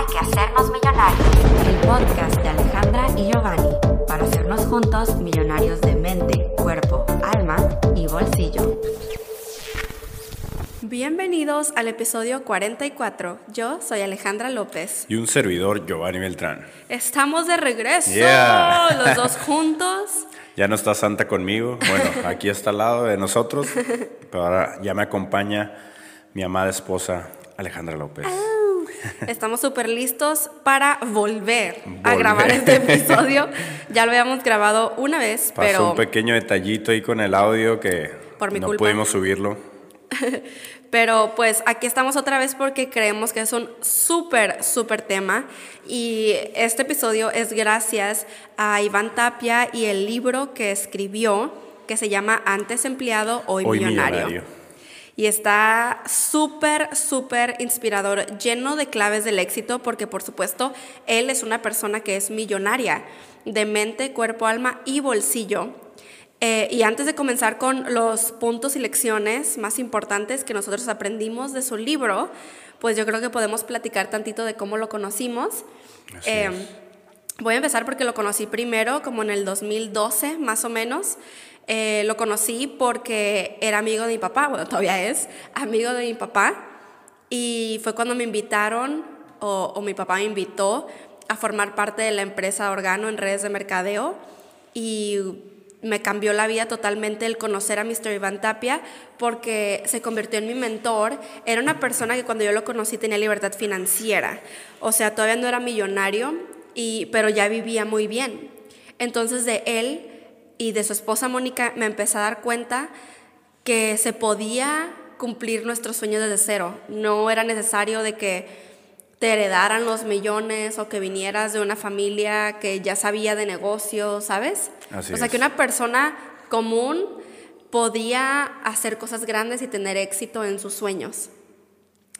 Hay que hacernos millonarios. El podcast de Alejandra y Giovanni para hacernos juntos millonarios de mente, cuerpo, alma y bolsillo. Bienvenidos al episodio 44. Yo soy Alejandra López. Y un servidor, Giovanni Beltrán. Estamos de regreso, Yeah. los dos juntos. Ya no está Santa conmigo. Bueno, aquí está al lado de nosotros. Pero ahora ya me acompaña mi amada esposa, Alejandra López. Estamos súper listos para volver, a grabar este episodio. Ya lo habíamos grabado una vez, Pasó pero, un pequeño detallito ahí con el audio que Por mi no culpa. pudimos subirlo. pero pues aquí estamos otra vez porque creemos que es un súper, súper tema. Y este episodio es gracias a Iván Tapia y el libro que escribió que se llama Antes empleado, hoy, Hoy millonario. millonario. Y está súper, súper inspirador, lleno de claves del éxito, porque por supuesto él es una persona que es millonaria de mente, cuerpo, alma y bolsillo. Eh, y antes de comenzar con los puntos y lecciones más importantes que nosotros aprendimos de su libro, pues yo creo que podemos platicar tantito de cómo lo conocimos. Eh. Voy a empezar porque lo conocí primero, como en el 2012, más o menos. Eh, lo conocí porque era amigo de mi papá, bueno, todavía es amigo de mi papá. Y fue cuando me invitaron, o, o mi papá me invitó, a formar parte de la empresa Organo en redes de mercadeo. Y me cambió la vida totalmente el conocer a Mr. Iván Tapia porque se convirtió en mi mentor. Era una persona que cuando yo lo conocí tenía libertad financiera. O sea, todavía no era millonario, y, pero ya vivía muy bien. Entonces de él y de su esposa Mónica me empecé a dar cuenta que se podía cumplir nuestros sueños desde cero. No era necesario de que te heredaran los millones o que vinieras de una familia que ya sabía de negocios, ¿sabes? Así o sea, es. que una persona común podía hacer cosas grandes y tener éxito en sus sueños.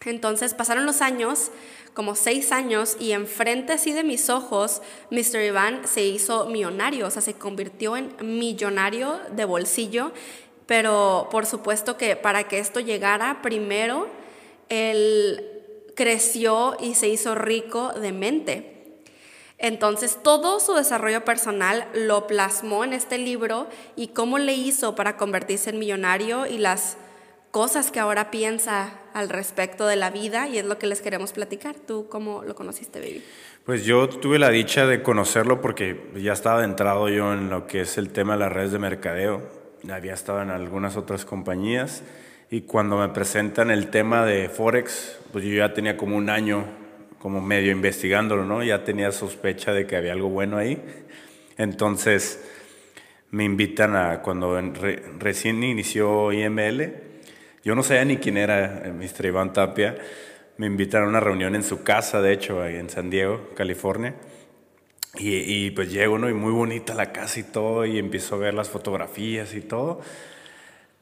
Entonces pasaron los años, como seis años, y enfrente de mis ojos, Mr. Iván se hizo millonario, o sea, se convirtió en millonario de bolsillo, pero por supuesto que para que esto llegara, primero, él creció y se hizo rico de mente. Entonces, todo su desarrollo personal lo plasmó en este libro y cómo le hizo para convertirse en millonario y las cosas que ahora piensa al respecto de la vida y es lo que les queremos platicar. ¿Tú cómo lo conociste, baby? Pues yo tuve la dicha de conocerlo porque ya estaba adentrado yo en lo que es el tema de las redes de mercadeo. Había estado en algunas otras compañías y cuando me presentan el tema de Forex, pues yo ya tenía como un año como medio investigándolo, ¿no? Ya tenía sospecha de que había algo bueno ahí. Entonces me invitan a cuando re- recién inició IML, yo no sabía ni quién era eh, Mr. Iván Tapia. Me invitaron a una reunión en su casa, de hecho, ahí en San Diego, California. Y, y, pues llego, ¿no? Y muy bonita la casa y todo, y empiezo a ver las fotografías y todo.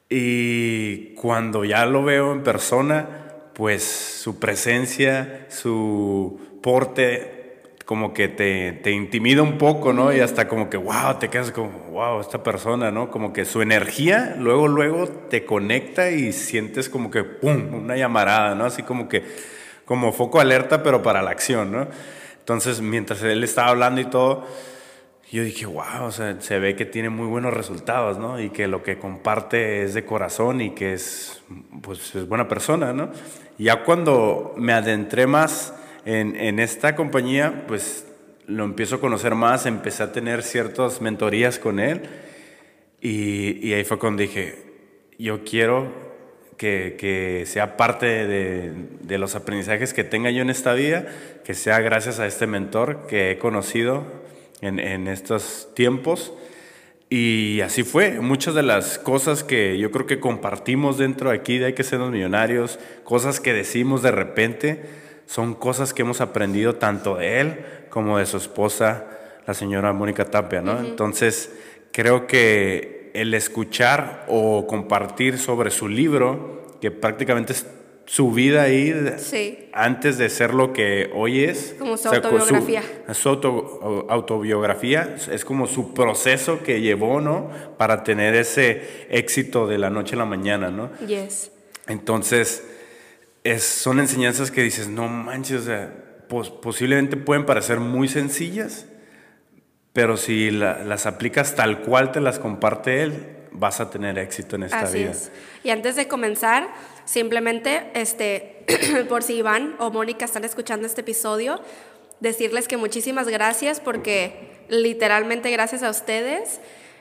Y cuando ya lo veo en persona, pues su presencia, su porte, como que te, te intimida un poco, ¿no? Y hasta como que, wow, te quedas como, wow, esta persona, ¿no? Como que su energía luego, luego te conecta y sientes como que, ¡pum!, una llamarada, ¿no? Así como que, como foco alerta, pero para la acción, ¿no? Entonces, mientras él estaba hablando y todo, yo dije, wow, o sea, se ve que tiene muy buenos resultados, ¿no? Y que lo que comparte es de corazón y que es, pues, es buena persona, ¿no? Ya cuando me adentré más en, en esta compañía, pues lo empiezo a conocer más, empecé a tener ciertas mentorías con él y, y ahí fue cuando dije, yo quiero que, que sea parte de, de los aprendizajes que tenga yo en esta vida, que sea gracias a este mentor que he conocido en, en estos tiempos. Y así fue. Muchas de las cosas que yo creo que compartimos dentro de aquí de Hay que ser los millonarios, cosas que decimos de repente, son cosas que hemos aprendido tanto de él como de su esposa, la señora Mónica Tapia, ¿no? Entonces, creo que el escuchar o compartir sobre su libro, que prácticamente es su vida ahí Sí. antes de ser lo que hoy es. Como su O sea, con autobiografía. su auto- autobiografía es como su proceso que llevó, ¿no? Para tener ese éxito de la noche a la mañana, ¿no? Yes. Entonces, es, son enseñanzas que dices, no manches, o sea, posiblemente pueden parecer muy sencillas, pero si las aplicas tal cual te las comparte él, vas a tener éxito en esta Así vida. Es. Y antes de comenzar, simplemente, este, por si Iván o Mónica están escuchando este episodio, decirles que muchísimas gracias porque literalmente gracias a ustedes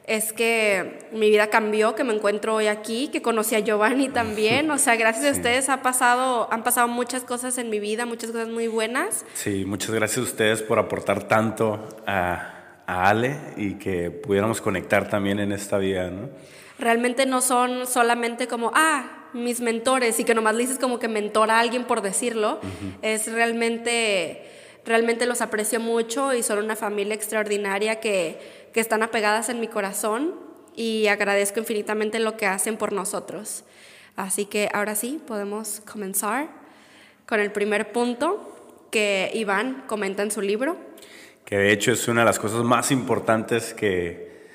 es que mi vida cambió, que me encuentro hoy aquí, que conocí a Giovanni también. O sea, gracias a ustedes ha pasado, han pasado muchas cosas en mi vida, muchas cosas muy buenas. Sí, muchas gracias a ustedes por aportar tanto a, a Ale y que pudiéramos conectar también en esta vida, ¿no? Realmente no son solamente como, ah, mis mentores y que nomás le dices como que mentora a alguien por decirlo. Es realmente, realmente los aprecio mucho y son una familia extraordinaria que que están apegadas en mi corazón y agradezco infinitamente lo que hacen por nosotros. Así que ahora sí, podemos comenzar con el primer punto que Iván comenta en su libro. Que de hecho es una de las cosas más importantes que,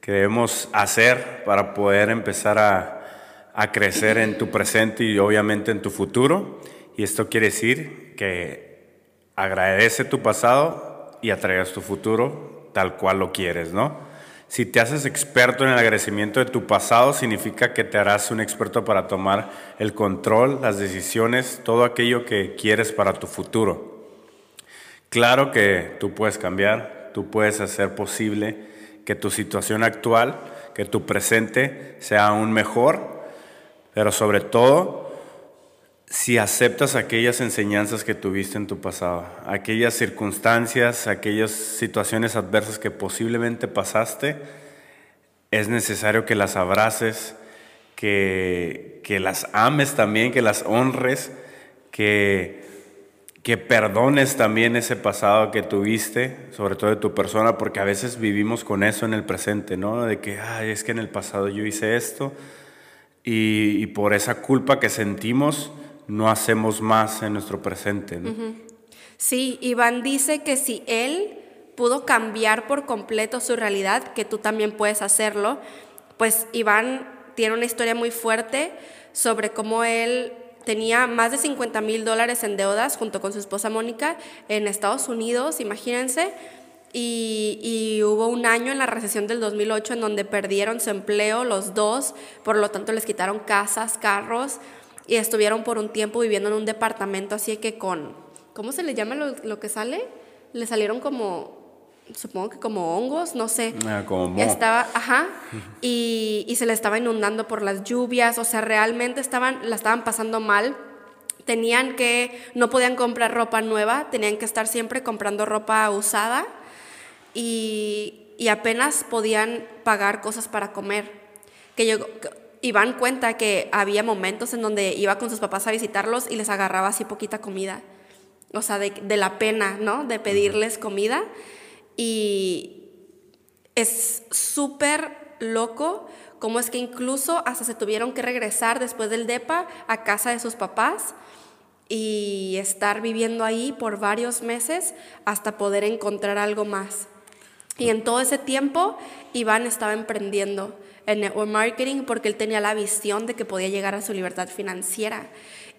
que debemos hacer para poder empezar a, a crecer en tu presente y obviamente en tu futuro. Y esto quiere decir que agradece tu pasado y atraigas tu futuro tal cual lo quieres, ¿no? Si te haces experto en el agradecimiento de tu pasado, significa que te harás un experto para tomar el control, las decisiones, todo aquello que quieres para tu futuro. Claro que tú puedes cambiar, tú puedes hacer posible que tu situación actual, que tu presente sea aún mejor, pero sobre todo si aceptas aquellas enseñanzas que tuviste en tu pasado, aquellas circunstancias, aquellas situaciones adversas que posiblemente pasaste, es necesario que las abraces, que, que las ames también, que las honres, que, que perdones también ese pasado que tuviste, sobre todo de tu persona, porque a veces vivimos con eso en el presente, ¿no? De que, ay, es que en el pasado yo hice esto y, y por esa culpa que sentimos, no hacemos más en nuestro presente. Sí, Iván dice que si él pudo cambiar por completo su realidad, que tú también puedes hacerlo, pues Iván tiene una historia muy fuerte sobre cómo él tenía más de 50 mil dólares en deudas junto con su esposa Mónica en Estados Unidos, imagínense. Y, hubo un año en la recesión del 2008 en donde perdieron su empleo los dos, por lo tanto les quitaron casas, carros, y estuvieron por un tiempo viviendo en un departamento así que con, ¿cómo se le llama lo, que sale? Le salieron como, supongo que como hongos, no sé. Ah, como Estaba, ajá, y, y, se le estaba inundando por las lluvias, o sea, realmente estaban, la estaban pasando mal. Tenían que, no podían comprar ropa nueva, tenían que estar siempre comprando ropa usada y, y apenas podían pagar cosas para comer. Que yo, Iván cuenta que había momentos en donde iba con sus papás a visitarlos y les agarraba así poquita comida. O sea, de, la pena, ¿no? De pedirles comida. Y es súper loco cómo es que incluso hasta se tuvieron que regresar después del DEPA a casa de sus papás y estar viviendo ahí por varios meses hasta poder encontrar algo más. Y en todo ese tiempo, Iván estaba emprendiendo en network marketing porque él tenía la visión de que podía llegar a su libertad financiera.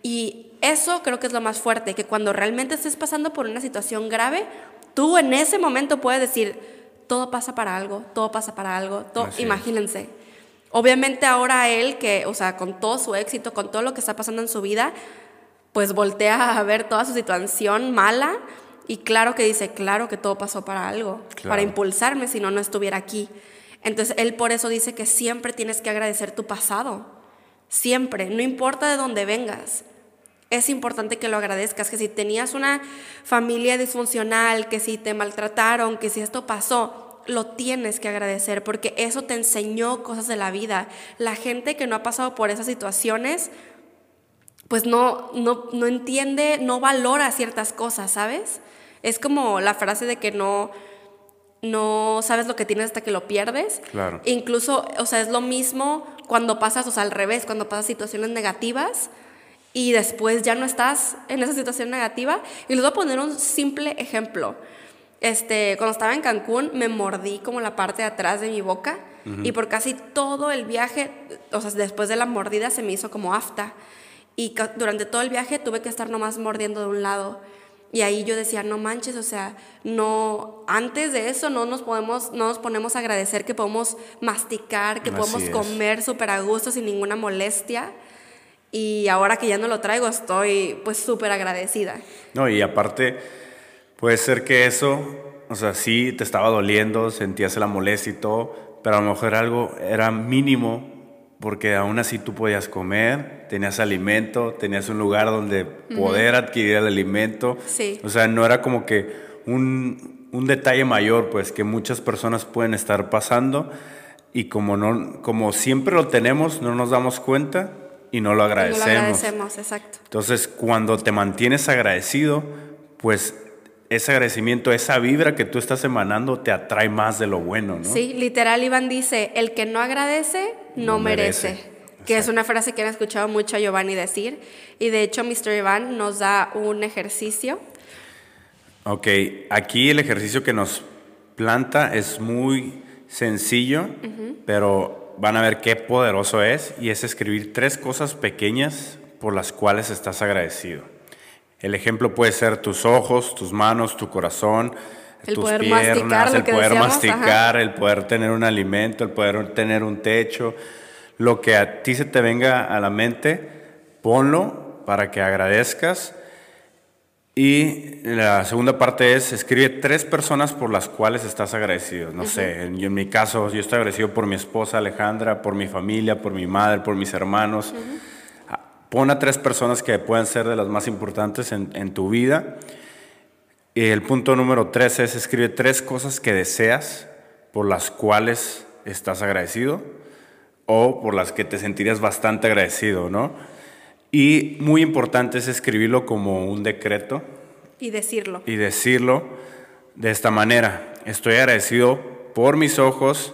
Y eso creo que es lo más fuerte, que cuando realmente estés pasando por una situación grave, tú en ese momento puedes decir, todo pasa para algo, todo pasa para algo, todo, imagínense. Obviamente ahora él, que, o sea, con todo su éxito, con todo lo que está pasando en su vida, pues voltea a ver toda su situación mala y claro que dice, claro que todo pasó para algo, para impulsarme, si no, no estuviera aquí. Entonces él por eso dice que siempre tienes que agradecer tu pasado, siempre, no importa de dónde vengas. Es importante que lo agradezcas, que si tenías una familia disfuncional, que si te maltrataron, que si esto pasó, lo tienes que agradecer porque eso te enseñó cosas de la vida. La gente que no ha pasado por esas situaciones, pues no, no, no entiende, no valora ciertas cosas, ¿sabes? Es como la frase de que no, no sabes lo que tienes hasta que lo pierdes. Claro. Incluso, o sea, es lo mismo cuando pasas, o sea, al revés, cuando pasas situaciones negativas y después ya no estás en esa situación negativa. Y les voy a poner un simple ejemplo. Este, cuando estaba en Cancún me mordí como la parte de atrás de mi boca y por casi todo el viaje, o sea, después de la mordida se me hizo como afta y durante todo el viaje tuve que estar nomás mordiendo de un lado. Y ahí yo decía, no manches, o sea, no, antes de eso no nos podemos, no nos ponemos a agradecer que podemos masticar, que Así podemos es. comer súper a gusto sin ninguna molestia. Y ahora que ya no lo traigo, estoy pues súper agradecida. No, y aparte, puede ser que eso, o sea, sí te estaba doliendo, sentías la molestia y todo, pero a lo mejor algo era mínimo, porque aún así tú podías comer, tenías alimento, tenías un lugar donde poder adquirir el alimento. Sí. O sea, no era como que un, un detalle mayor, pues, que muchas personas pueden estar pasando y como, no, como siempre lo tenemos, no nos damos cuenta y no lo no agradecemos. lo agradecemos, exacto. Entonces, cuando te mantienes agradecido, pues ese agradecimiento, esa vibra que tú estás emanando te atrae más de lo bueno, ¿no? Sí, literal Iván dice, el que no agradece, no, No merece. merece. Que es una frase que han escuchado mucho a Giovanni decir. Y de hecho, Mr. Iván nos da un ejercicio. Ok, aquí el ejercicio que nos planta es muy sencillo, pero van a ver qué poderoso es y es escribir tres cosas pequeñas por las cuales estás agradecido. El ejemplo puede ser tus ojos, tus manos, tu corazón, El tus piernas, el poder decíamos, masticar, el poder tener un alimento, el poder tener un techo, lo que a ti se te venga a la mente, ponlo para que agradezcas. Y la segunda parte es escribe tres personas por las cuales estás agradecido. No sé, en, en mi caso, yo estoy agradecido por mi esposa Alejandra, por mi familia, por mi madre, por mis hermanos. Pon a tres personas que puedan ser de las más importantes en, en tu vida. Y el punto número tres es escribe tres cosas que deseas por las cuales estás agradecido o por las que te sentirías bastante agradecido, ¿no? Y muy importante es escribirlo como un decreto Y decirlo. y decirlo de esta manera. Estoy agradecido por mis ojos,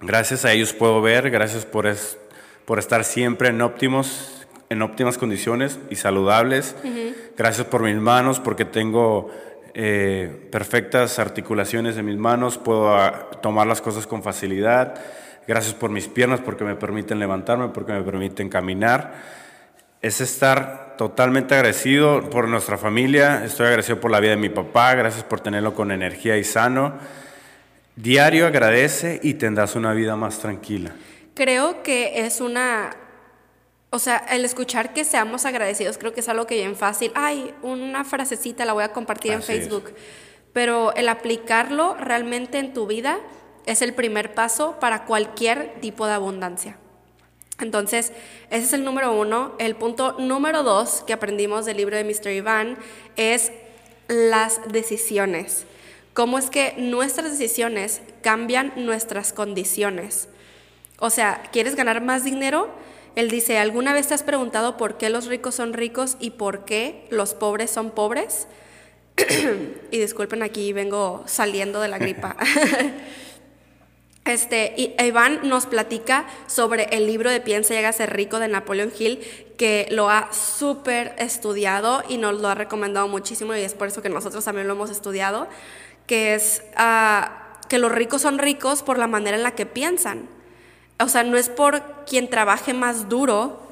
gracias a ellos puedo ver, gracias por, es- por estar siempre en óptimos, en óptimas condiciones y saludables. Gracias por mis manos, porque tengo eh, perfectas articulaciones de mis manos, puedo ah, tomar las cosas con facilidad. Gracias por mis piernas, porque me permiten levantarme, porque me permiten caminar es estar totalmente agradecido por nuestra familia, estoy agradecido por la vida de mi papá, gracias por tenerlo con energía y sano. Diario agradece y tendrás una vida más tranquila. Creo que es una... O sea, el escuchar que seamos agradecidos creo que es algo que bien fácil. Ay, una frasecita la voy a compartir en es. Facebook. Pero el aplicarlo realmente en tu vida es el primer paso para cualquier tipo de abundancia. Entonces, ese es el número uno. El punto número dos que aprendimos del libro de Mr. Iván es las decisiones. Cómo es que nuestras decisiones cambian nuestras condiciones. O sea, ¿quieres ganar más dinero? Él dice, ¿alguna vez te has preguntado por qué los ricos son ricos y por qué los pobres son pobres? y disculpen, aquí vengo saliendo de la gripa. Este, Iván nos platica sobre el libro de Piensa y hágase rico de Napoleon Hill, que lo ha súper estudiado y nos lo ha recomendado muchísimo y es por eso que nosotros también lo hemos estudiado, que es ah, que los ricos son ricos por la manera en la que piensan. O sea, no es por quien trabaje más duro,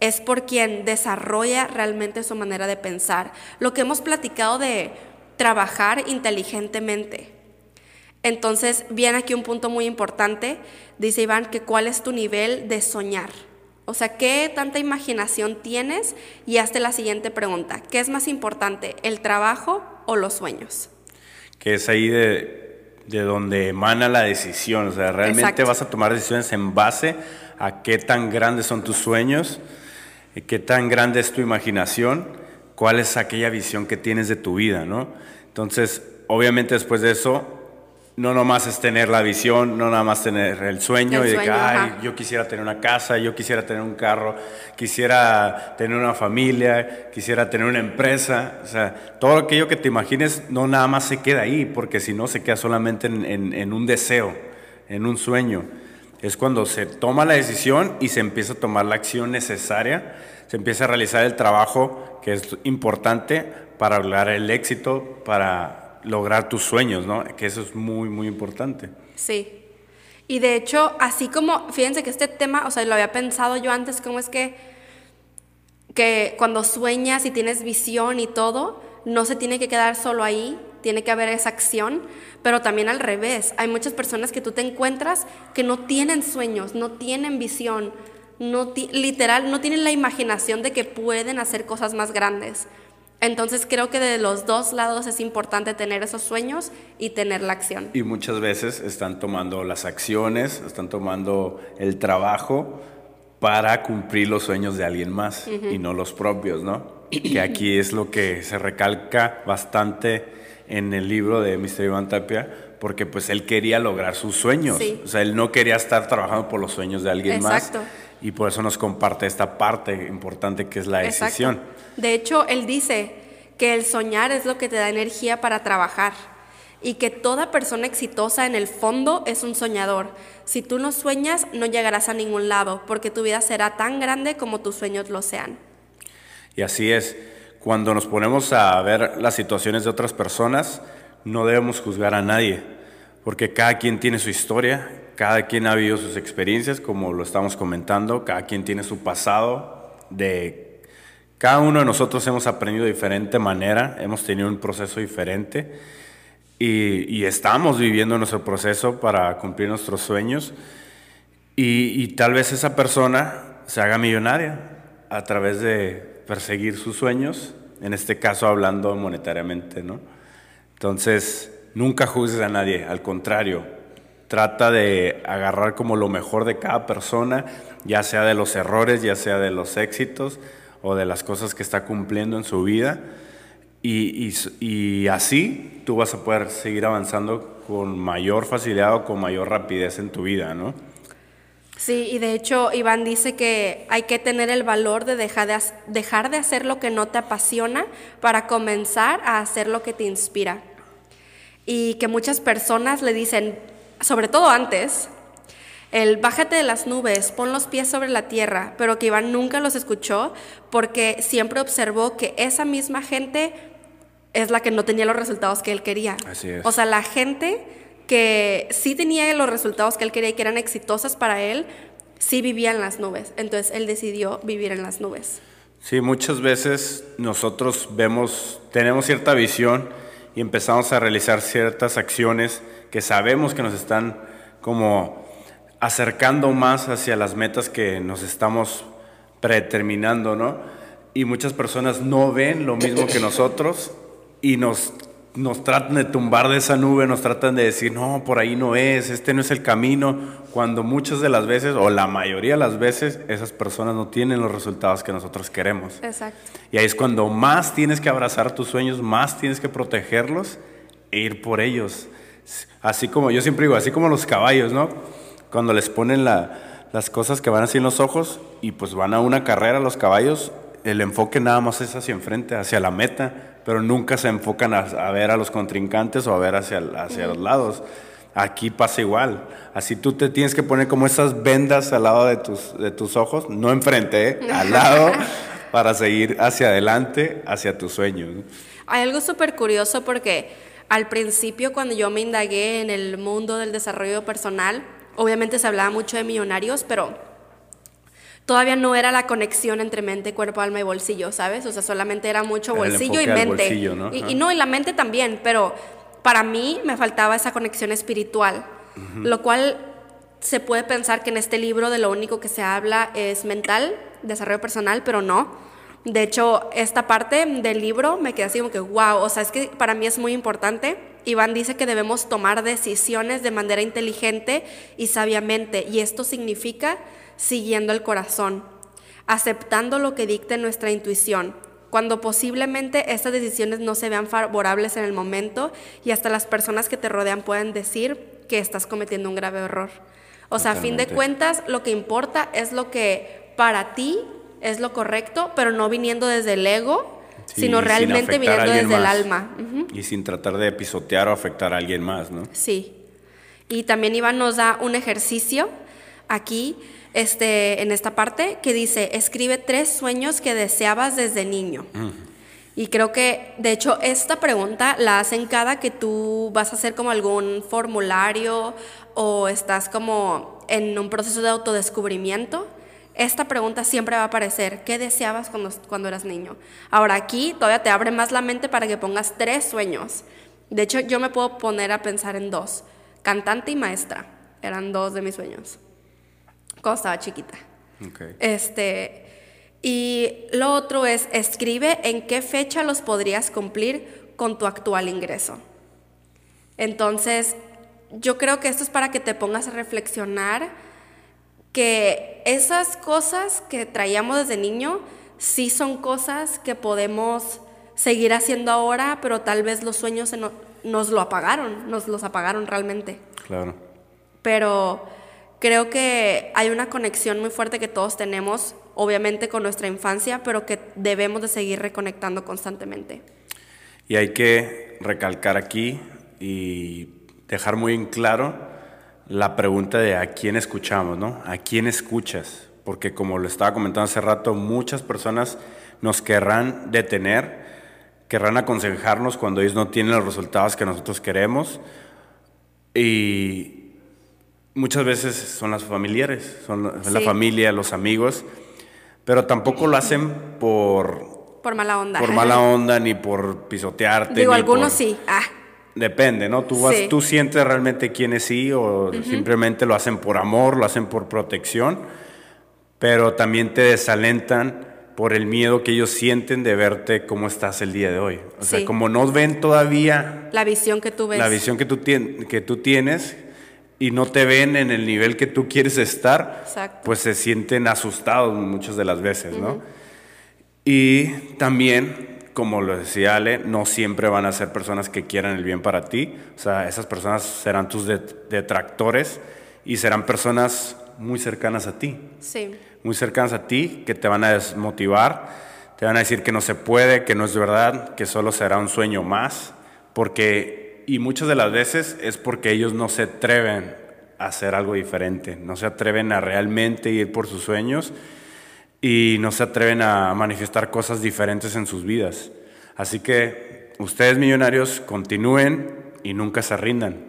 es por quien desarrolla realmente su manera de pensar. Lo que hemos platicado de trabajar inteligentemente. Entonces, viene aquí un punto muy importante. Dice Iván que cuál es tu nivel de soñar. O sea, ¿qué tanta imaginación tienes? Y hazte la siguiente pregunta. ¿Qué es más importante, el trabajo o los sueños? Que es ahí de, de donde emana la decisión. O sea, realmente Exacto. vas a tomar decisiones en base a qué tan grandes son tus sueños, y qué tan grande es tu imaginación, cuál es aquella visión que tienes de tu vida, ¿no? Entonces, obviamente después de eso, no nomás es tener la visión, no nada más tener el sueño El y de que, sueño, ay, ajá. yo quisiera tener una casa, yo quisiera tener un carro, quisiera tener una familia, quisiera tener una empresa. O sea, todo aquello que te imagines no nada más se queda ahí, porque si no se queda solamente en, en- en un deseo, en un sueño. Es cuando se toma la decisión y se empieza a tomar la acción necesaria, se empieza a realizar el trabajo que es importante para lograr el éxito, para lograr tus sueños, ¿no? Que eso es muy, muy importante. Sí. Y de hecho, así como, fíjense que este tema, o sea, lo había pensado yo antes, cómo es que, que cuando sueñas y tienes visión y todo, no se tiene que quedar solo ahí, tiene que haber esa acción, pero también al revés. Hay muchas personas que tú te encuentras que no tienen sueños, no tienen visión, no literal, no tienen la imaginación de que pueden hacer cosas más grandes. Entonces creo que de los dos lados es importante tener esos sueños y tener la acción. Y muchas veces están tomando las acciones, están tomando el trabajo para cumplir los sueños de alguien más y no los propios, ¿no? Que aquí es lo que se recalca bastante en el libro de Mr. Iván Tapia, porque pues él quería lograr sus sueños. O sea, él no quería estar trabajando por los sueños de alguien Exacto. más. Y por eso nos comparte esta parte importante que es la decisión. De hecho, él dice que el soñar es lo que te da energía para trabajar y que toda persona exitosa en el fondo es un soñador. Si tú no sueñas, no llegarás a ningún lado, porque tu vida será tan grande como tus sueños lo sean. Y así es, cuando nos ponemos a ver las situaciones de otras personas, no debemos juzgar a nadie, porque cada quien tiene su historia, cada quien ha vivido sus experiencias, como lo estamos comentando, cada quien tiene su pasado de cada uno de nosotros hemos aprendido de diferente manera, hemos tenido un proceso diferente y, estamos viviendo nuestro proceso para cumplir nuestros sueños. Y, tal vez esa persona se haga millonaria a través de perseguir sus sueños, en este caso hablando monetariamente, ¿no? Entonces, nunca juzgues a nadie, al contrario, trata de agarrar como lo mejor de cada persona, ya sea de los errores, ya sea de los éxitos o de las cosas que está cumpliendo en su vida y, así tú vas a poder seguir avanzando con mayor facilidad o con mayor rapidez en tu vida, ¿no? Sí, y de hecho Iván dice que hay que tener el valor de dejar de, dejar de hacer lo que no te apasiona para comenzar a hacer lo que te inspira. Y que muchas personas le dicen, sobre todo antes, el bájate de las nubes, pon los pies sobre la tierra, pero que Iván nunca los escuchó porque siempre observó que esa misma gente es la que no tenía los resultados que él quería. Así es. O sea, la gente que sí tenía los resultados que él quería y que eran exitosas para él, sí vivía en las nubes. Entonces él decidió vivir en las nubes. Sí, muchas veces nosotros vemos, tenemos cierta visión y empezamos a realizar ciertas acciones que sabemos que nos están como acercando más hacia las metas que nos estamos predeterminando, ¿no? Y muchas personas no ven lo mismo que nosotros y nos, nos tratan de tumbar de esa nube, nos tratan de decir, no, por ahí no es, este no es el camino, cuando muchas de las veces, o la mayoría de las veces, esas personas no tienen los resultados que nosotros queremos. Exacto. Y ahí es cuando más tienes que abrazar tus sueños, más tienes que protegerlos e ir por ellos. Así como, yo siempre digo, así como los caballos, ¿no? Cuando les ponen las cosas que van así en los ojos y pues van a una carrera los caballos, el enfoque nada más es hacia enfrente, hacia la meta, pero nunca se enfocan a, ver a los contrincantes o a ver hacia, hacia los lados. Aquí pasa igual. Así tú te tienes que poner como esas vendas al lado de tus, de tus ojos, no enfrente, ¿eh? al lado, para seguir hacia adelante, hacia tus sueños. Hay algo súper curioso porque al principio cuando yo me indagué en el mundo del desarrollo personal, obviamente se hablaba mucho de millonarios, pero todavía no era la conexión entre mente, cuerpo, alma y bolsillo, ¿sabes? O sea, solamente era mucho bolsillo y mente. Y, ¿no? Y, la mente también, pero para mí me faltaba esa conexión espiritual, lo cual se puede pensar que en este libro de lo único que se habla es mental, desarrollo personal, pero no. De hecho, esta parte del libro me queda así como que, wow, o sea, es que para mí es muy importante. Iván dice que debemos tomar decisiones de manera inteligente y sabiamente, y esto significa siguiendo el corazón, aceptando lo que dicte nuestra intuición, cuando posiblemente estas decisiones no se vean favorables en el momento y hasta las personas que te rodean pueden decir que estás cometiendo un grave error. O sea, a fin de cuentas, lo que importa es lo que para ti es lo correcto, pero no viniendo desde el ego, sino realmente viniendo desde el alma. Y sin tratar de pisotear o afectar a alguien más, ¿no? Sí. Y también Iván nos da un ejercicio aquí este, en esta parte que dice, escribe tres sueños que deseabas desde niño. Y creo que, de hecho, esta pregunta la hacen cada que tú vas a hacer como algún formulario o estás como en un proceso de autodescubrimiento. Esta pregunta siempre va a aparecer. ¿Qué deseabas cuando, cuando eras niño? Ahora aquí todavía te abre más la mente para que pongas tres sueños. De hecho, yo me puedo poner a pensar en dos. Cantante y maestra. Eran dos de mis sueños. Cuando estaba chiquita. Okay. Este, y lo otro es, escribe en qué fecha los podrías cumplir con tu actual ingreso. Entonces, yo creo que esto es para que te pongas a reflexionar que esas cosas que traíamos desde niño sí son cosas que podemos seguir haciendo ahora, pero tal vez los sueños nos lo apagaron, nos los apagaron realmente. Claro. Pero creo que hay una conexión muy fuerte que todos tenemos, obviamente con nuestra infancia, pero que debemos de seguir reconectando constantemente. Y hay que recalcar aquí y dejar muy en claro la pregunta de a quién escuchamos, ¿no? ¿A quién escuchas? Porque como lo estaba comentando hace rato, muchas personas nos querrán detener, querrán aconsejarnos cuando ellos no tienen los resultados que nosotros queremos. Y muchas veces son las familiares, son la familia, los amigos, pero tampoco lo hacen por... Por mala onda. Por mala onda, ni por pisotearte. Digo, algunos sí. Ah. Depende, ¿no? Tú, vas, tú sientes realmente quiénes sí o simplemente lo hacen por amor, lo hacen por protección, pero también te desalentan por el miedo que ellos sienten de verte cómo estás el día de hoy. O sea, como no ven todavía... La visión que tú ves. La visión que tú, que tú tienes y no te ven en el nivel que tú quieres estar, pues se sienten asustados muchas de las veces, ¿no? Y también como lo decía Ale, no siempre van a ser personas que quieran el bien para ti. O sea, esas personas serán tus detractores y serán personas muy cercanas a ti. Sí. Muy cercanas a ti, que te van a desmotivar, te van a decir que no se puede, que no es verdad, que solo será un sueño más, porque, y muchas de las veces es porque ellos no se atreven a hacer algo diferente, no se atreven a realmente ir por sus sueños y no se atreven a manifestar cosas diferentes en sus vidas. Así que ustedes millonarios continúen y nunca se rindan.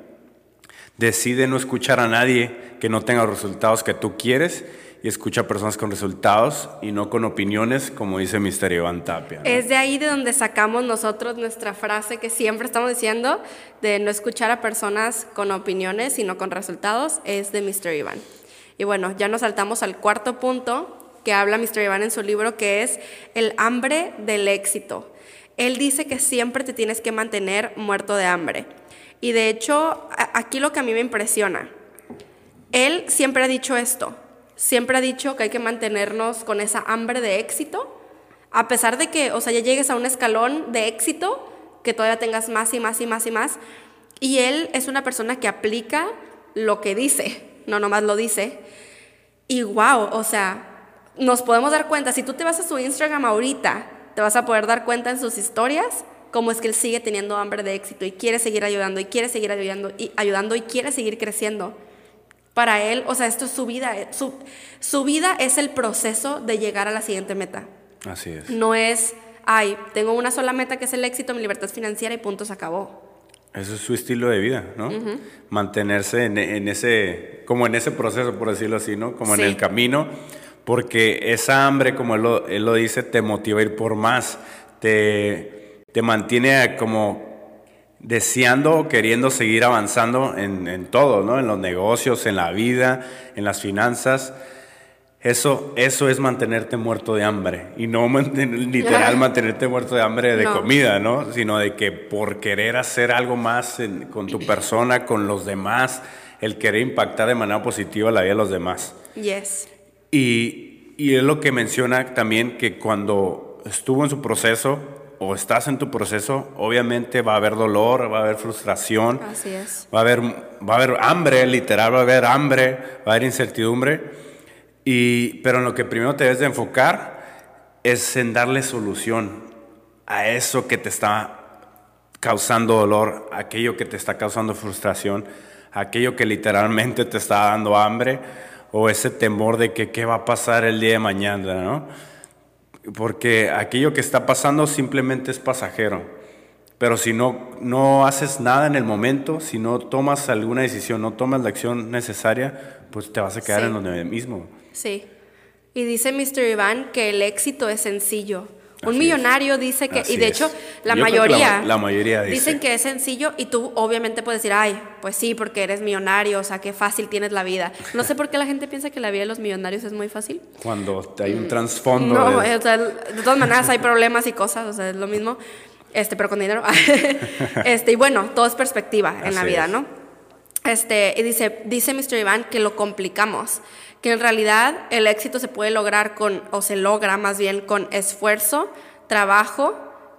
Decide no escuchar a nadie que no tenga los resultados que tú quieres y escucha a personas con resultados y no con opiniones, como dice Mister Iván Tapia. Es de ahí de donde sacamos nosotros nuestra frase que siempre estamos diciendo de no escuchar a personas con opiniones, sino con resultados, es de Mr. Iván. Y bueno, ya nos saltamos al cuarto punto, que habla Mr. Iván en su libro, que es el hambre del éxito. Él dice que siempre te tienes que mantener muerto de hambre. Y de hecho, aquí lo que a mí me impresiona, él siempre ha dicho esto, siempre ha dicho que hay que mantenernos con esa hambre de éxito, a pesar de que, o sea, ya llegues a un escalón de éxito, que todavía tengas más y más y más y más. Y él es una persona que aplica lo que dice, no nomás lo dice. Y wow, o sea, nos podemos dar cuenta, si tú te vas a su Instagram ahorita, te vas a poder dar cuenta en sus historias cómo es que él sigue teniendo hambre de éxito y quiere seguir ayudando y quiere seguir ayudando y, ayudando y quiere seguir creciendo. Para él, o sea, esto es su vida. Eh, su, su vida es el proceso de llegar a la siguiente meta. Así es. No es, ay, tengo una sola meta que es el éxito, mi libertad financiera y punto, se acabó. Eso es su estilo de vida, ¿no? Mantenerse en, en, ese, como en ese proceso, por decirlo así, ¿no? Como en el camino porque esa hambre, como él lo, dice, te motiva a ir por más, te, te mantiene como deseando o queriendo seguir avanzando en, en, todo, ¿no? En los negocios, en la vida, en las finanzas. Eso, eso es mantenerte muerto de hambre. Y no literal mantenerte muerto de hambre de comida, ¿no? Sino de que por querer hacer algo más con tu persona, con los demás, el querer impactar de manera positiva la vida de los demás. Yes. Y, y es lo que menciona también que cuando estuvo en su proceso o estás en tu proceso, obviamente va a haber dolor, va a haber frustración, Así es. va a haber, va a haber hambre, literal, va a haber hambre, va a haber incertidumbre, y, pero en lo que primero te debes de enfocar es en darle solución a eso que te está causando dolor, aquello que te está causando frustración, aquello que literalmente te está dando hambre o ese temor de que qué va a pasar el día de mañana, ¿no? Porque aquello que está pasando simplemente es pasajero. Pero si no, no haces nada en el momento, si no tomas alguna decisión, no tomas la acción necesaria, pues te vas a quedar en donde mismo. Sí. Y dice Mr. Iván que el éxito es sencillo. Un Así millonario dice que, Así y de hecho la mayoría, la- la mayoría dice. dicen que es sencillo y tú obviamente puedes decir, ay, pues sí, porque eres millonario, o sea, qué fácil tienes la vida. No sé por qué la gente piensa que la vida de los millonarios es muy fácil. Cuando hay un trasfondo. No, de- o sea, de todas maneras hay problemas y cosas, o sea, es lo mismo, este, pero con dinero. este, y bueno, todo es perspectiva en la Así vida, es. ¿no? Este, y dice, dice Mr. Iván que lo complicamos, que en realidad el éxito se puede lograr con, o se logra más bien con esfuerzo, trabajo,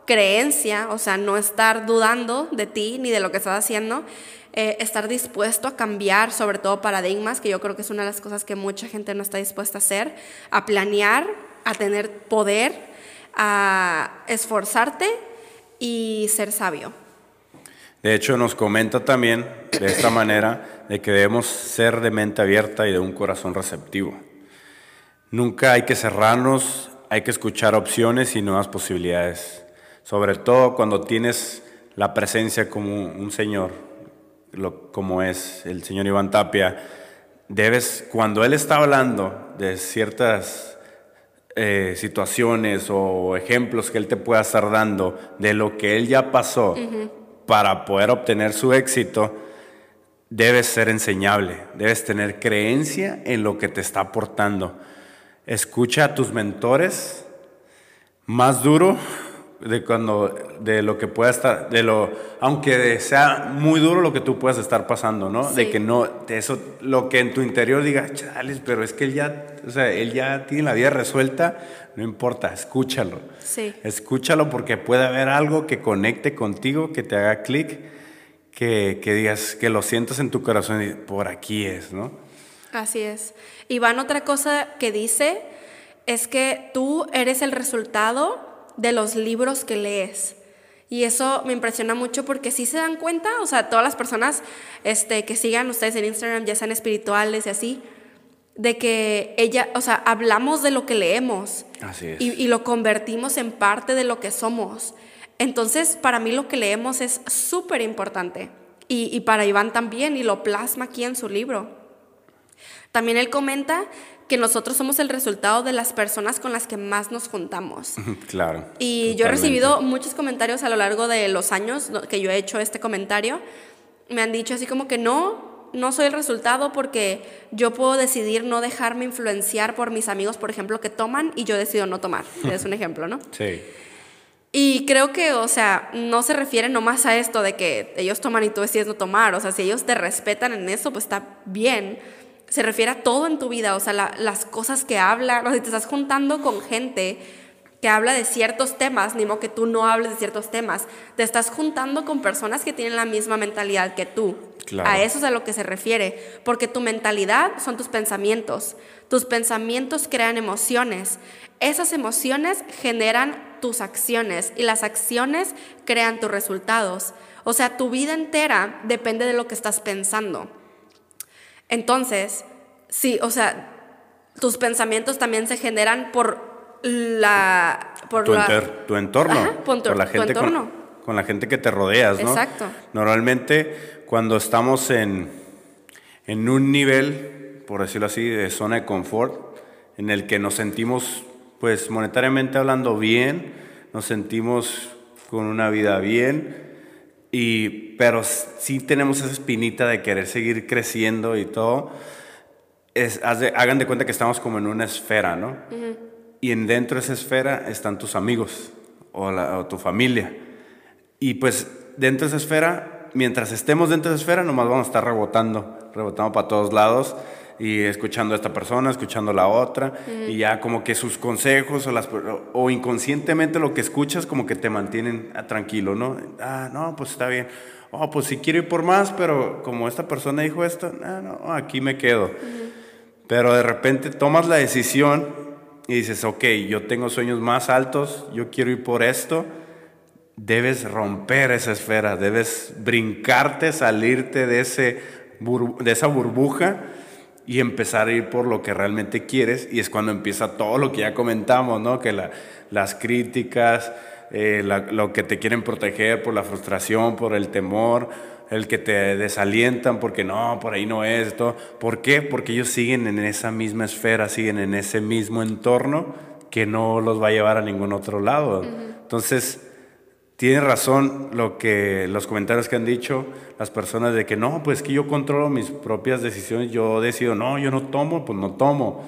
creencia, o sea, no estar dudando de ti ni de lo que estás haciendo, eh, estar dispuesto a cambiar, sobre todo paradigmas, que yo creo que es una de las cosas que mucha gente no está dispuesta a hacer, a planear, a tener poder, a esforzarte y ser sabio. De hecho, nos comenta también de esta manera de que debemos ser de mente abierta y de un corazón receptivo. Nunca hay que cerrarnos, hay que escuchar opciones y nuevas posibilidades. Sobre todo cuando tienes la presencia como un señor, como es el señor Iván Tapia, debes, cuando él está hablando de ciertas eh, situaciones o ejemplos que él te pueda estar dando de lo que él ya pasó para poder obtener su éxito, debes ser enseñable, debes tener creencia en lo que te está aportando. Escucha a tus mentores más duro de cuando de lo que pueda estar de lo aunque sea muy duro lo que tú puedas estar pasando no de Sí. que no de eso lo que en tu interior diga chales pero es que él ya o sea él ya tiene la vida resuelta no importa escúchalo Sí. escúchalo porque puede haber algo que conecte contigo que te haga clic que, que digas que lo sientas en tu corazón y por aquí es no Así es. Iván, otra cosa que dice es que tú eres el resultado de los libros que lees. Y eso me impresiona mucho porque si se dan cuenta, o sea, todas las personas este, que sigan ustedes en Instagram, ya sean espirituales y así, de que ella, o sea, hablamos de lo que leemos Así es. y, y lo convertimos en parte de lo que somos. Entonces, para mí lo que leemos es súper importante. Y, y para Iván también, y lo plasma aquí en su libro. También él comenta que nosotros somos el resultado de las personas con las que más nos juntamos. claro Y yo he totalmente. recibido muchos comentarios a lo largo de los años que yo he hecho este comentario. Me han dicho así como que no, no soy el resultado porque yo puedo decidir no dejarme influenciar por mis amigos, por ejemplo, que toman y yo decido no tomar. Es un ejemplo, ¿no? sí Y creo que, o sea, no se refiere nomás a esto de que ellos toman y tú decides no tomar. O sea, si ellos te respetan en eso, pues está bien. Se refiere a todo en tu vida, o sea, la- las cosas que hablan. O sea, si te estás juntando con gente que habla de ciertos temas, ni modo que tú no hables de ciertos temas. Te estás juntando con personas que tienen la misma mentalidad que tú. Claro. A eso es a lo que se refiere, porque tu mentalidad son tus pensamientos. Tus pensamientos crean emociones. Esas emociones generan tus acciones y las acciones crean tus resultados. O sea, tu vida entera depende de lo que estás pensando. Entonces, sí, o sea, tus pensamientos también se generan por la... Por tu, la enter- tu entorno, Ajá, por tu- por la tu gente con- entorno. Con, la gente que te rodeas, ¿no? Exacto. Normalmente cuando estamos en, en un nivel, por decirlo así, de zona de confort, en el que nos sentimos, pues monetariamente hablando bien, nos sentimos con una vida bien, y, pero sí tenemos esa espinita de querer seguir creciendo y todo. Es, de- hagan de cuenta que estamos como en una esfera, ¿no? Y en dentro de esa esfera están tus amigos o, la- o tu familia. Y pues dentro de esa esfera, mientras estemos dentro de esa esfera, nomás vamos a estar rebotando, rebotando para todos lados y escuchando a esta persona, escuchando a la otra, y ya como que sus consejos o, las, o inconscientemente lo que escuchas como que te mantienen ah, tranquilo, ¿no? Ah, no, pues está bien. Oh, pues sí quiero ir por más, pero como esta persona dijo esto, ah, no, aquí me quedo. Pero de repente tomas la decisión y dices, ok, yo tengo sueños más altos, yo quiero ir por esto. Debes romper esa esfera, debes brincarte, salirte de, ese de esa burbuja y empezar a ir por lo que realmente quieres. Y es cuando empieza todo lo que ya comentamos, ¿no? Que la- las críticas, eh, la- lo que te quieren proteger por la frustración, por el temor, el que te desalientan porque no, por ahí no es, todo. ¿Por qué? Porque ellos siguen en esa misma esfera, siguen en ese mismo entorno que no los va a llevar a ningún otro lado. Entonces, tiene razón lo que los comentarios que han dicho las personas de que no, pues que yo controlo mis propias decisiones, yo decido, no, yo no tomo, pues no tomo.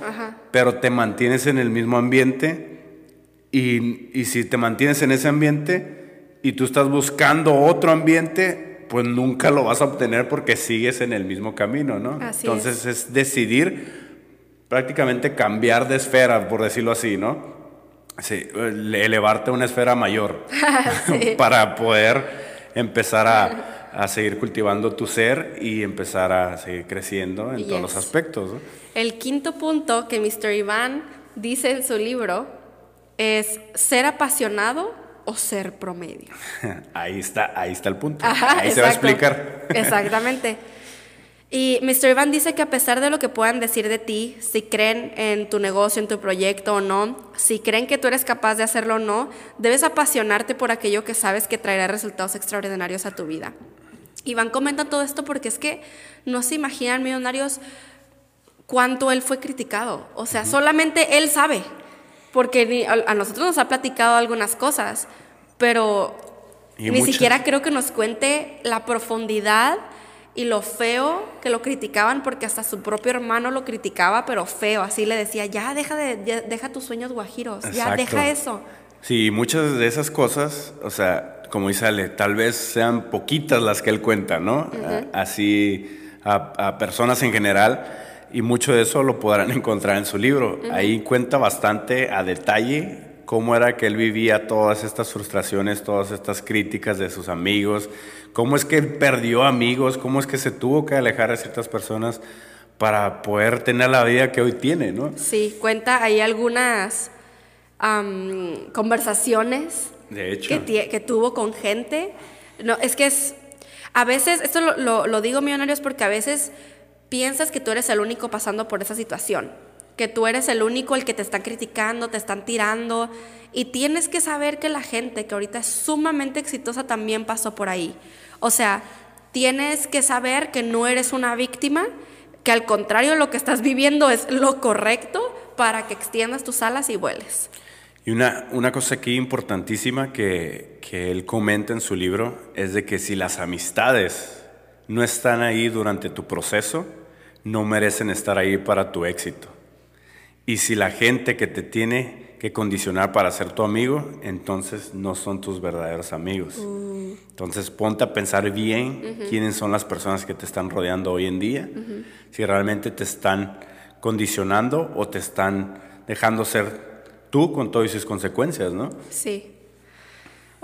Pero te mantienes en el mismo ambiente y, y si te mantienes en ese ambiente y tú estás buscando otro ambiente, pues nunca lo vas a obtener porque sigues en el mismo camino, ¿no? Entonces es. decidir prácticamente cambiar de esfera, por decirlo así, ¿no? Sí, elevarte a una esfera mayor para poder empezar a, seguir cultivando tu ser y empezar a seguir creciendo en todos los aspectos. El quinto punto que Mr. Iván dice en su libro es ser apasionado o ser promedio. Ahí está, ahí está el punto. ahí se va a explicar. Exactamente. Y Mr. Iván dice que a pesar de lo que puedan decir de ti, si creen en tu negocio, en tu proyecto o no, si creen que tú eres capaz de hacerlo o no, debes apasionarte por aquello que sabes que traerá resultados extraordinarios a tu vida. Iván comenta todo esto porque es que no se imaginan millonarios cuánto él fue criticado. O sea, solamente él sabe porque a nosotros nos ha platicado algunas cosas, pero ni siquiera creo que nos cuente la profundidad y lo feo que lo criticaban, porque hasta su propio hermano lo criticaba, pero feo, así le decía, ya deja, de, deja tus sueños guajiros, ya deja eso. Sí, muchas de esas cosas, o sea, como dice Ale, tal vez sean poquitas las que él cuenta, ¿no? Así a personas en general y mucho de eso lo podrán encontrar en su libro. Ahí cuenta bastante a detalle cómo era que él vivía todas estas frustraciones, todas estas críticas de sus amigos, cómo es que él perdió amigos, cómo es que se tuvo que alejar de ciertas personas para poder tener la vida que hoy tiene, ¿no? Sí, cuenta ahí algunas conversaciones de hecho. Que, tuvo con gente. No, es que es, a veces, esto lo, lo, lo digo millonarios porque a veces piensas que tú eres el único pasando por esa situación, que tú eres el único el que te está criticando, te están tirando, y tienes que saber que la gente que ahorita es sumamente exitosa también pasó por ahí. O sea, tienes que saber que no eres una víctima, que al contrario lo que estás viviendo es lo correcto para que extiendas tus alas y vueles. Y una, una cosa aquí importantísima que, que él comenta en su libro es de que si las amistades no están ahí durante tu proceso, no merecen estar ahí para tu éxito. Y si la gente que te tiene que condicionar para ser tu amigo, entonces no son tus verdaderos amigos. Entonces ponte a pensar bien quiénes son las personas que te están rodeando hoy en día, si realmente te están condicionando o te están dejando ser tú con todas sus consecuencias, ¿no? Sí.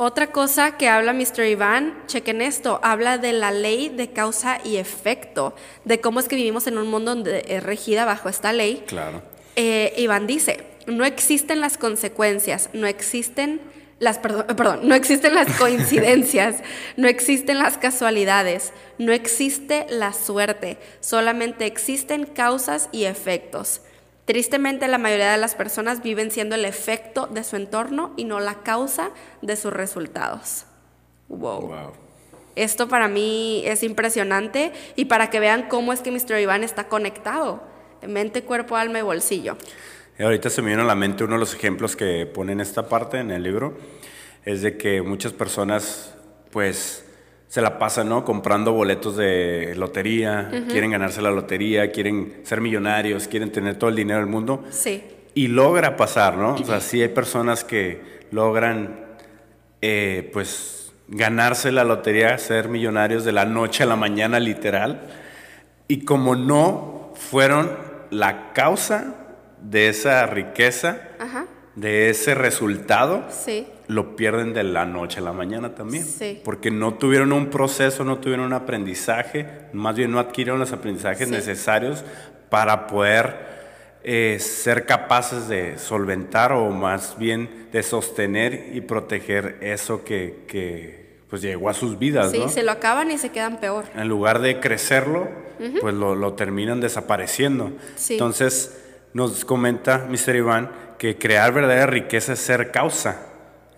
Otra cosa que habla Mr. Iván, chequen esto, habla de la ley de causa y efecto, de cómo es que vivimos en un mundo donde es regida bajo esta ley. Claro. Eh, Iván dice, no existen las consecuencias, no existen las, perdón, perdón, no existen las coincidencias, no existen las casualidades, no existe la suerte, solamente existen causas y efectos. Tristemente, la mayoría de las personas viven siendo el efecto de su entorno y no la causa de sus resultados. Wow. Esto para mí es impresionante y para que vean cómo es que Mr. Iván está conectado. Mente, cuerpo, alma y bolsillo. Ahorita se me viene a la mente uno de los ejemplos que pone en esta parte, en el libro, es de que muchas personas, pues, se la pasan, ¿no? Comprando boletos de lotería, quieren ganarse la lotería, quieren ser millonarios, quieren tener todo el dinero del mundo. Sí. Y logra pasar, ¿no? O sea, sí hay personas que logran, eh, pues, ganarse la lotería, ser millonarios de la noche a la mañana, literal. Y como no fueron la causa de esa riqueza, de ese resultado, sí lo pierden de la noche a la mañana también. Porque no tuvieron un proceso, no tuvieron un aprendizaje, más bien no adquirieron los aprendizajes necesarios para poder eh, ser capaces de solventar o más bien de sostener y proteger eso que, pues llegó a sus vidas. Sí, se lo acaban y se quedan peor. En lugar de crecerlo, pues lo, lo, terminan desapareciendo. Entonces nos comenta Mr. Iván que crear verdadera riqueza es ser causa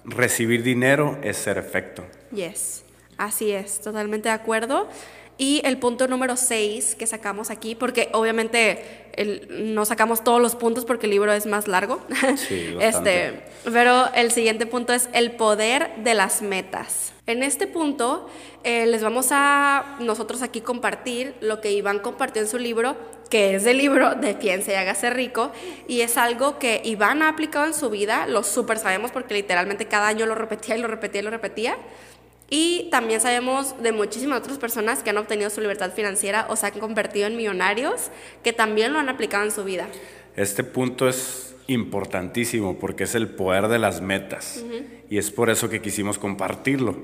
recibir dinero es ser efecto. Yes. Así es, totalmente de acuerdo. Y el punto número 6 que sacamos aquí, porque obviamente el, no sacamos todos los puntos porque el libro es más largo. Sí, este, pero el siguiente punto es el poder de las metas. En este punto eh, les vamos a nosotros aquí compartir lo que Iván compartió en su libro, que es el libro de Piense y hágase rico, y es algo que Iván ha aplicado en su vida, lo súper sabemos porque literalmente cada año lo repetía y lo repetía y lo repetía. Y también sabemos de muchísimas otras personas que han obtenido su libertad financiera o se han convertido en millonarios que también lo han aplicado en su vida. Este punto es importantísimo porque es el poder de las metas y es por eso que quisimos compartirlo.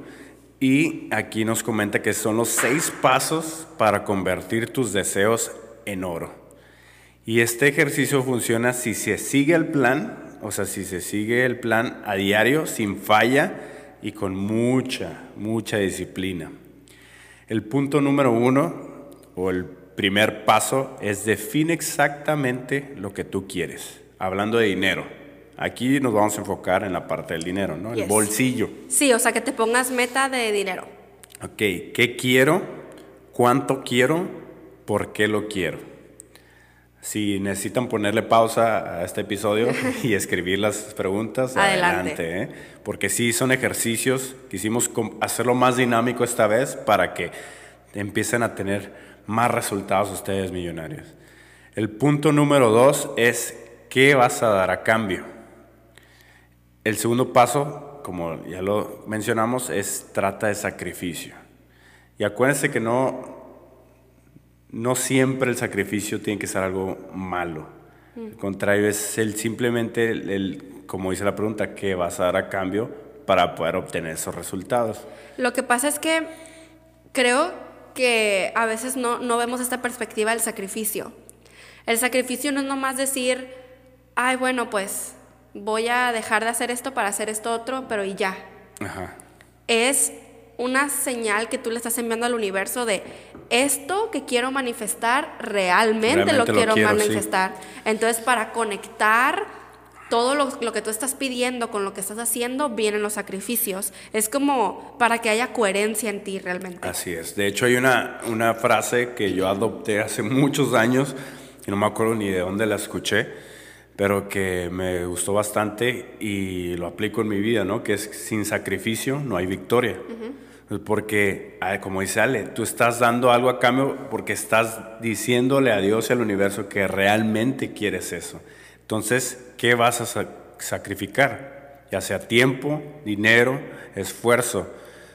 Y aquí nos comenta que son los seis pasos para convertir tus deseos en oro. Y este ejercicio funciona si se sigue el plan, o sea, si se sigue el plan a diario, sin falla, y con mucha, mucha disciplina. El punto número uno, o el primer paso, es define exactamente lo que tú quieres. Hablando de dinero. Aquí nos vamos a enfocar en la parte del dinero, ¿no? El bolsillo. Sí, o sea, que te pongas meta de dinero. Ok, ¿qué quiero? ¿Cuánto quiero? ¿Por qué lo quiero? Si necesitan ponerle pausa a este episodio y escribir las preguntas, adelante. ¿eh? Porque sí son ejercicios, quisimos hacerlo más dinámico esta vez para que empiecen a tener más resultados ustedes millonarios. El punto número dos es qué vas a dar a cambio. El segundo paso, como ya lo mencionamos, es trata de sacrificio. Y acuérdense que no, no siempre el sacrificio tiene que ser algo malo. Al contrario, es el simplemente, el, como dice la pregunta, ¿qué vas a dar a cambio para poder obtener esos resultados? Lo que pasa es que creo que a veces no, no vemos esta perspectiva del sacrificio. El sacrificio no es nomás decir, ay, bueno, pues voy a dejar de hacer esto para hacer esto otro, pero y ya. Ajá. Es una señal que tú le estás enviando al universo de esto que quiero manifestar, realmente, lo, quiero manifestar. Entonces, para conectar todo lo, que tú estás pidiendo con lo que estás haciendo, vienen los sacrificios. Es como para que haya coherencia en ti realmente. Así es. De hecho, hay una, una frase que yo adopté hace muchos años, y no me acuerdo ni de dónde la escuché, pero que me gustó bastante y lo aplico en mi vida, ¿no? Que es sin sacrificio no hay victoria. Pues porque, como dice Ale, tú estás dando algo a cambio porque estás diciéndole a Dios y al universo que realmente quieres eso. Entonces, ¿qué vas a sacrificar? Ya sea tiempo, dinero, esfuerzo.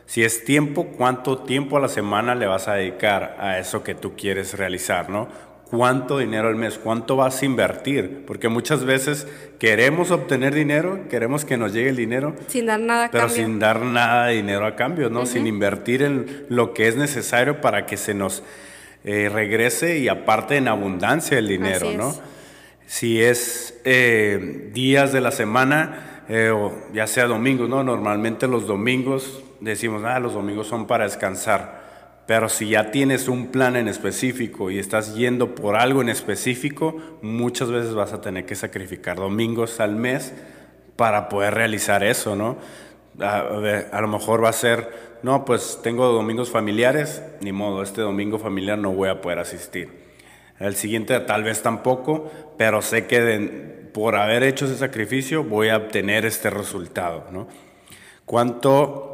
Si es tiempo, ¿cuánto tiempo a la semana le vas a dedicar a eso que tú quieres realizar, no? Cuánto dinero al mes, cuánto vas a invertir, porque muchas veces queremos obtener dinero, queremos que nos llegue el dinero, sin dar nada a pero sin dar nada de dinero a cambio, ¿no? Sin invertir en lo que es necesario para que se nos eh, regrese y aparte en abundancia el dinero, ¿no? Si es eh, días de la semana, eh, o ya sea domingos, ¿no? Normalmente los domingos decimos, ah, los domingos son para descansar. Pero si ya tienes un plan en específico y estás yendo por algo en específico, muchas veces vas a tener que sacrificar domingos al mes para poder realizar eso, ¿no? A, lo mejor va a ser, no, pues tengo domingos familiares, ni modo, este domingo familiar no voy a poder asistir. El siguiente tal vez tampoco, pero sé que por haber hecho ese sacrificio voy a obtener este resultado, ¿no? ¿Cuánto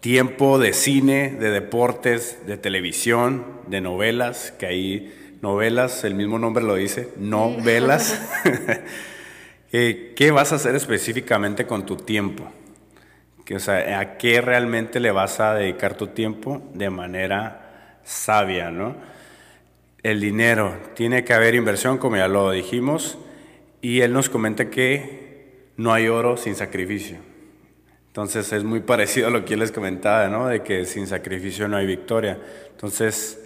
tiempo de cine, de deportes, de televisión, de novelas, que ahí novelas, el mismo nombre lo dice, novelas. Eh, ¿Qué vas a hacer específicamente con tu tiempo? o sea, ¿A qué realmente le vas a dedicar tu tiempo de manera sabia? ¿no? El dinero, tiene que haber inversión, como ya lo dijimos, y él nos comenta que no hay oro sin sacrificio. Entonces es muy parecido a lo que yo les comentaba, ¿no? De que sin sacrificio no hay victoria. Entonces,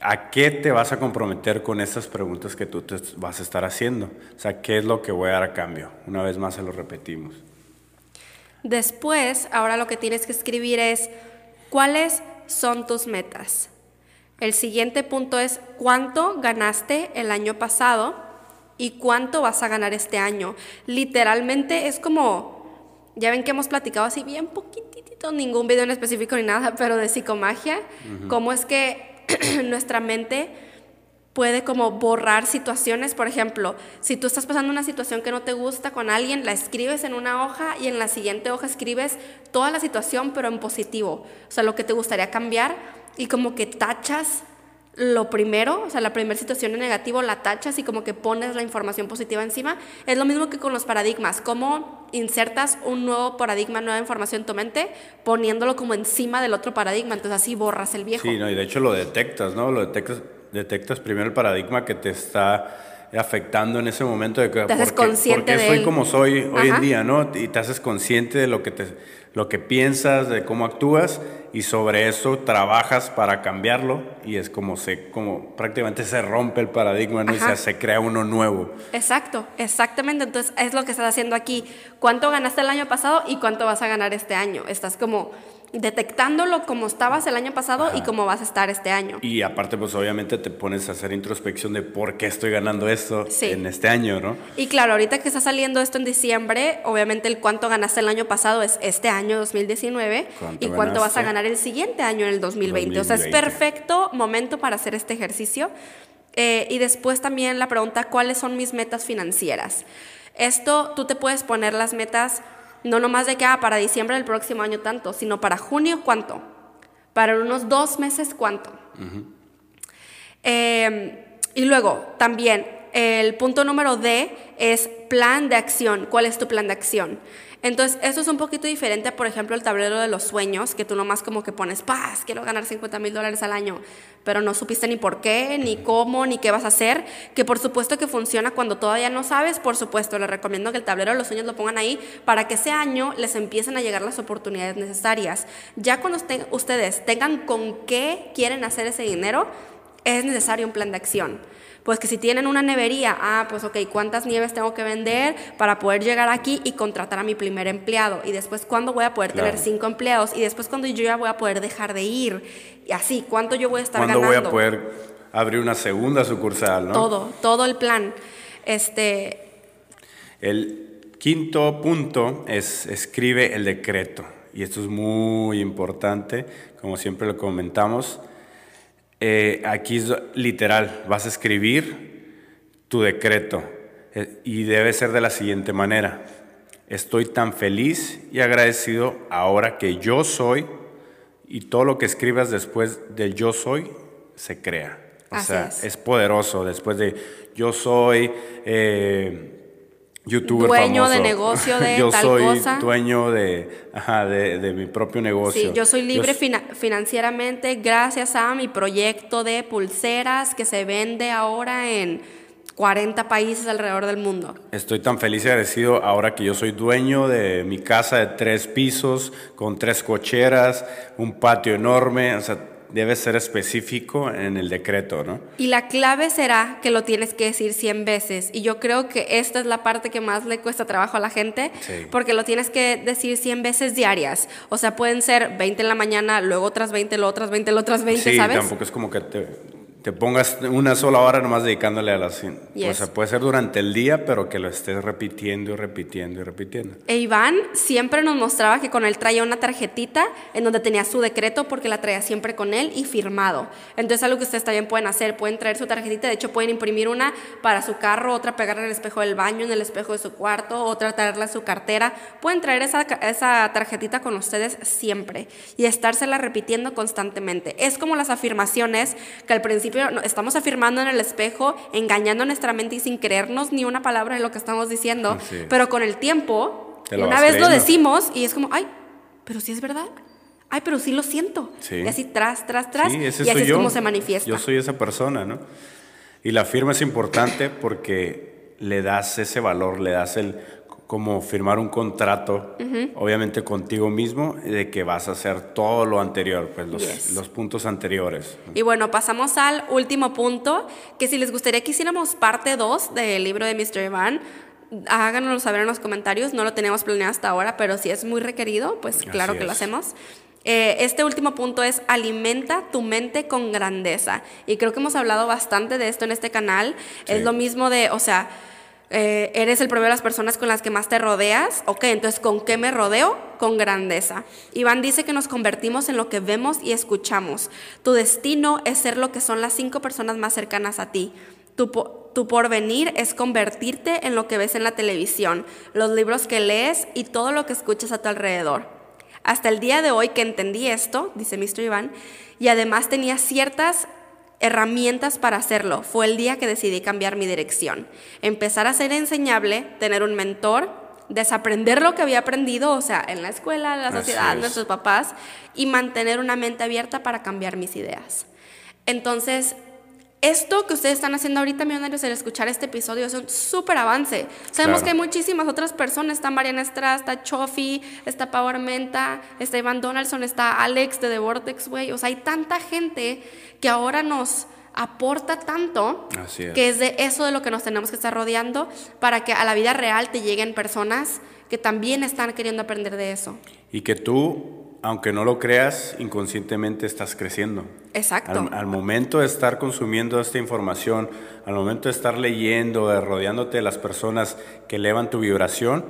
¿a qué te vas a comprometer con estas preguntas que tú te vas a estar haciendo? O sea, ¿qué es lo que voy a dar a cambio? Una vez más se lo repetimos. Después, ahora lo que tienes que escribir es, ¿cuáles son tus metas? El siguiente punto es, ¿cuánto ganaste el año pasado? ¿Y cuánto vas a ganar este año? Literalmente es como ya ven que hemos platicado así bien poquitito ningún video en específico ni nada, pero de psicomagia, cómo es que nuestra mente puede como borrar situaciones, por ejemplo, si tú estás pasando una situación que no te gusta con alguien, la escribes en una hoja y en la siguiente hoja escribes toda la situación pero en positivo, o sea, lo que te gustaría cambiar y como que tachas lo primero, o sea, la primera situación en negativo la tachas y como que pones la información positiva encima. Es lo mismo que con los paradigmas, cómo insertas un nuevo paradigma, nueva información en tu mente, poniéndolo como encima del otro paradigma, entonces así borras el viejo. Sí, no, y de hecho lo detectas, ¿no? Lo detectas, detectas primero el paradigma que te está afectando en ese momento de que te haces consciente porque soy como soy hoy en día, ¿no? Y te haces consciente de lo que te lo que piensas, de cómo actúas y sobre eso trabajas para cambiarlo y es como se como prácticamente se rompe el paradigma ¿no? y se, se, crea uno nuevo. Exacto, exactamente. Entonces es lo que estás haciendo aquí. ¿Cuánto ganaste el año pasado y cuánto vas a ganar este año? Estás como detectándolo como estabas el año pasado y cómo vas a estar este año. Y aparte, pues obviamente te pones a hacer introspección de por qué estoy ganando esto en este año, ¿no? Y claro, ahorita que está saliendo esto en diciembre, obviamente el cuánto ganaste el año pasado es este año 2019 y cuánto vas a ganar el siguiente año en el 2020. O sea, es perfecto momento para hacer este ejercicio. Eh, y después también la pregunta, ¿cuáles son mis metas financieras? Esto tú te puedes poner las metas no nomás de que ah, para diciembre del próximo año tanto, sino para junio cuánto. Para unos dos meses cuánto. Em, y luego también el punto número D es plan de acción. ¿Cuál es tu plan de acción? Entonces, eso es un poquito diferente, por ejemplo, el tablero de los sueños, que tú nomás como que pones, paz, quiero ganar 50 mil dólares al año, pero no supiste ni por qué, ni cómo, ni qué vas a hacer, que por supuesto que funciona cuando todavía no sabes, por supuesto, les recomiendo que el tablero de los sueños lo pongan ahí para que ese año les empiecen a llegar las oportunidades necesarias. Ya cuando ustedes tengan con qué quieren hacer ese dinero, es necesario un plan de acción. Pues que si tienen una nevería, ah, pues ok, ¿cuántas nieves tengo que vender para poder llegar aquí y contratar a mi primer empleado? Y después, ¿cuándo voy a poder tener cinco empleados? Y después, ¿cuándo yo ya voy a poder dejar de ir? Y así, ¿cuánto yo voy a estar ganando? ¿Cuándo voy a poder abrir una segunda sucursal, no? Todo, todo el plan. Este... El quinto punto es escribe el decreto. Y esto es muy importante, como siempre lo comentamos eh, aquí es literal, vas a escribir tu decreto eh, y debe ser de la siguiente manera. Estoy tan feliz y agradecido ahora que yo soy y todo lo que escribas después del yo soy se crea. O sea, es. poderoso después de yo soy... Eh, youtuber dueño de negocio de yo tal soy cosa. dueño de, ajá, de, de, mi propio negocio. Sí, yo soy libre financieramente gracias a mi proyecto de pulseras que se vende ahora en 40 países alrededor del mundo. Estoy tan feliz y agradecido ahora que yo soy dueño de mi casa de tres pisos, con tres cocheras, un patio enorme, o sea, debe ser específico en el decreto, ¿no? Y la clave será que lo tienes que decir 100 veces. Y yo creo que esta es la parte que más le cuesta trabajo a la gente, porque lo tienes que decir 100 veces diarias. O sea, pueden ser 20 en la mañana, luego otras 20, luego otras 20, luego otras 20, sí, ¿sabes? tampoco es como que te te pongas una sola hora nomás dedicándole a las... O sea, puede ser durante el día, pero que lo estés repitiendo y repitiendo y repitiendo. E Iván siempre nos mostraba que con él traía una tarjetita en donde tenía su decreto porque la traía siempre con él y firmado. Entonces algo que ustedes también pueden hacer, pueden traer su tarjetita, de hecho pueden imprimir una para su carro, otra pegarla en el espejo del baño, en el espejo de su cuarto, otra traerla a su cartera. Pueden traer esa, esa tarjetita con ustedes siempre y estársela repitiendo constantemente. Es como las afirmaciones que al principio estamos afirmando en el espejo, engañando nuestra mente y sin creernos ni una palabra de lo que estamos diciendo, pero con el tiempo, una vez lo decimos y es como, ay, pero sí es verdad. Ay, pero sí lo siento. Y así tras, tras, tras. y así es como se manifiesta. Yo soy esa persona, ¿no? Y la firma es importante porque le das ese valor, le das el como firmar un contrato, obviamente contigo mismo, de que vas a hacer todo lo anterior, pues los, los, puntos anteriores. Y bueno, pasamos al último punto, que si les gustaría que hiciéramos parte 2 del libro de Mr. Iván, háganoslo saber en los comentarios, no lo tenemos planeado hasta ahora, pero si es muy requerido, pues claro que lo hacemos. Eh, este último punto es alimenta tu mente con grandeza. Y creo que hemos hablado bastante de esto en este canal. Es lo mismo de, o sea, Eh, eres el primero de las personas con las que más te rodeas. Ok, entonces, ¿con qué me rodeo? Con grandeza. Iván dice que nos convertimos en lo que vemos y escuchamos. Tu destino es ser lo que son las cinco personas más cercanas a ti. Tu, tu, porvenir es convertirte en lo que ves en la televisión, los libros que lees y todo lo que escuchas a tu alrededor. Hasta el día de hoy que entendí esto, dice Mr. Iván, y además tenía ciertas herramientas para hacerlo. Fue el día que decidí cambiar mi dirección. Empezar a ser enseñable, tener un mentor, desaprender lo que había aprendido, o sea, en la escuela, en la sociedad, nuestros papás, y mantener una mente abierta para cambiar mis ideas. Entonces, esto que ustedes están haciendo ahorita, millonarios, el escuchar este episodio es un súper avance. Sabemos que hay muchísimas otras personas. Está Mariana Estrada, está Chofi, está Pau Armenta, está Iván Donaldson, está Alex de The Vortex Way. O sea, hay tanta gente que ahora nos aporta tanto que es de eso de lo que nos tenemos que estar rodeando para que a la vida real te lleguen personas que también están queriendo aprender de eso. Y que tú aunque no lo creas, inconscientemente estás creciendo. Exacto. Al, momento de estar consumiendo esta información, al momento de estar leyendo, de rodeándote de las personas que elevan tu vibración,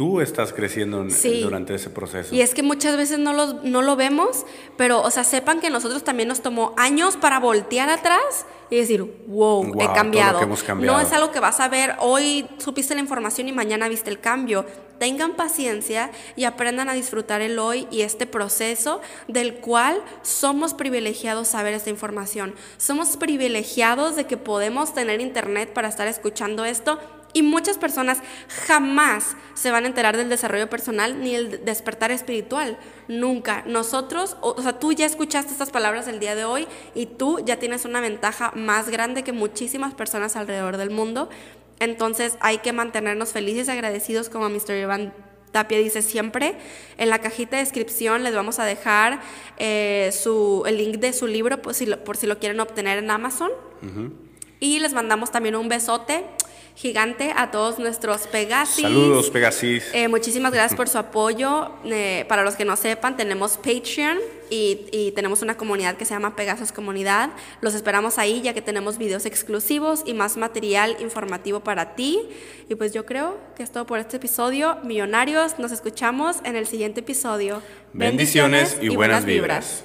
tú estás creciendo durante ese proceso. Y es que muchas veces no lo, no lo vemos, pero, o sea, sepan que nosotros también nos tomó años para voltear atrás y decir, wow, he cambiado. cambiado. No es algo que vas a ver, hoy supiste la información y mañana viste el cambio. Tengan paciencia y aprendan a disfrutar el hoy y este proceso del cual somos privilegiados saber esta información. Somos privilegiados de que podemos tener internet para estar escuchando esto y muchas personas jamás se van a enterar del desarrollo personal ni el despertar espiritual. Nunca. Nosotros, o sea, tú ya escuchaste estas palabras el día de hoy y tú ya tienes una ventaja más grande que muchísimas personas alrededor del mundo. Entonces hay que mantenernos felices y agradecidos como Mr. Iván Tapia dice siempre. En la cajita de descripción les vamos a dejar eh, su, el link de su libro por si, lo, por si lo quieren obtener en Amazon. Y les mandamos también un besote gigante a todos nuestros Pegasis. Saludos, Pegasis. Eh, muchísimas gracias por su apoyo. Eh, para los que no sepan, tenemos Patreon y, tenemos una comunidad que se llama Pegasus Comunidad. Los esperamos ahí ya que tenemos videos exclusivos y más material informativo para ti. Y pues yo creo que es todo por este episodio. Millonarios, nos escuchamos en el siguiente episodio. Bendiciones, y, buenas, vibras.